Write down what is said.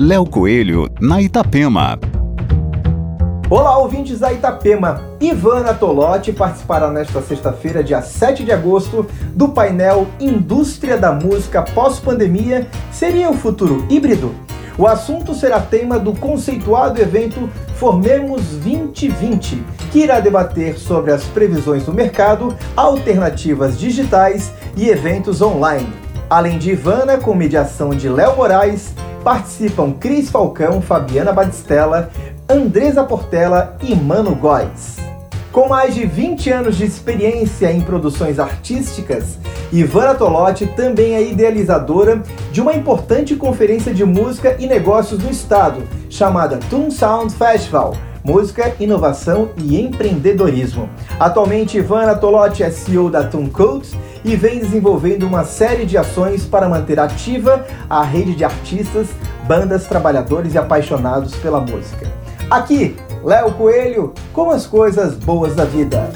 Léo Coelho, na Itapema. Olá, ouvintes da Itapema. Ivana Tolotti participará nesta sexta-feira, dia 7 de agosto, do painel Indústria da Música Pós-Pandemia Seria o Futuro Híbrido? O assunto será tema do conceituado evento Formemos 2020, que irá debater sobre as previsões do mercado, alternativas digitais e eventos online. Além de Ivana, com mediação de Léo Moraes, participam Cris Falcão, Fabiana Batistella, Andresa Portela e Mano Góes. Com mais de 20 anos de experiência em produções artísticas, Ivana Tolotti também é idealizadora de uma importante conferência de música e negócios do estado, chamada Toon Sound Festival, música, inovação e empreendedorismo. Atualmente, Ivana Tolotti é CEO da Toon e vem desenvolvendo uma série de ações para manter ativa a rede de artistas, bandas, trabalhadores e apaixonados pela música. Aqui, Léo Coelho, com as coisas boas da vida.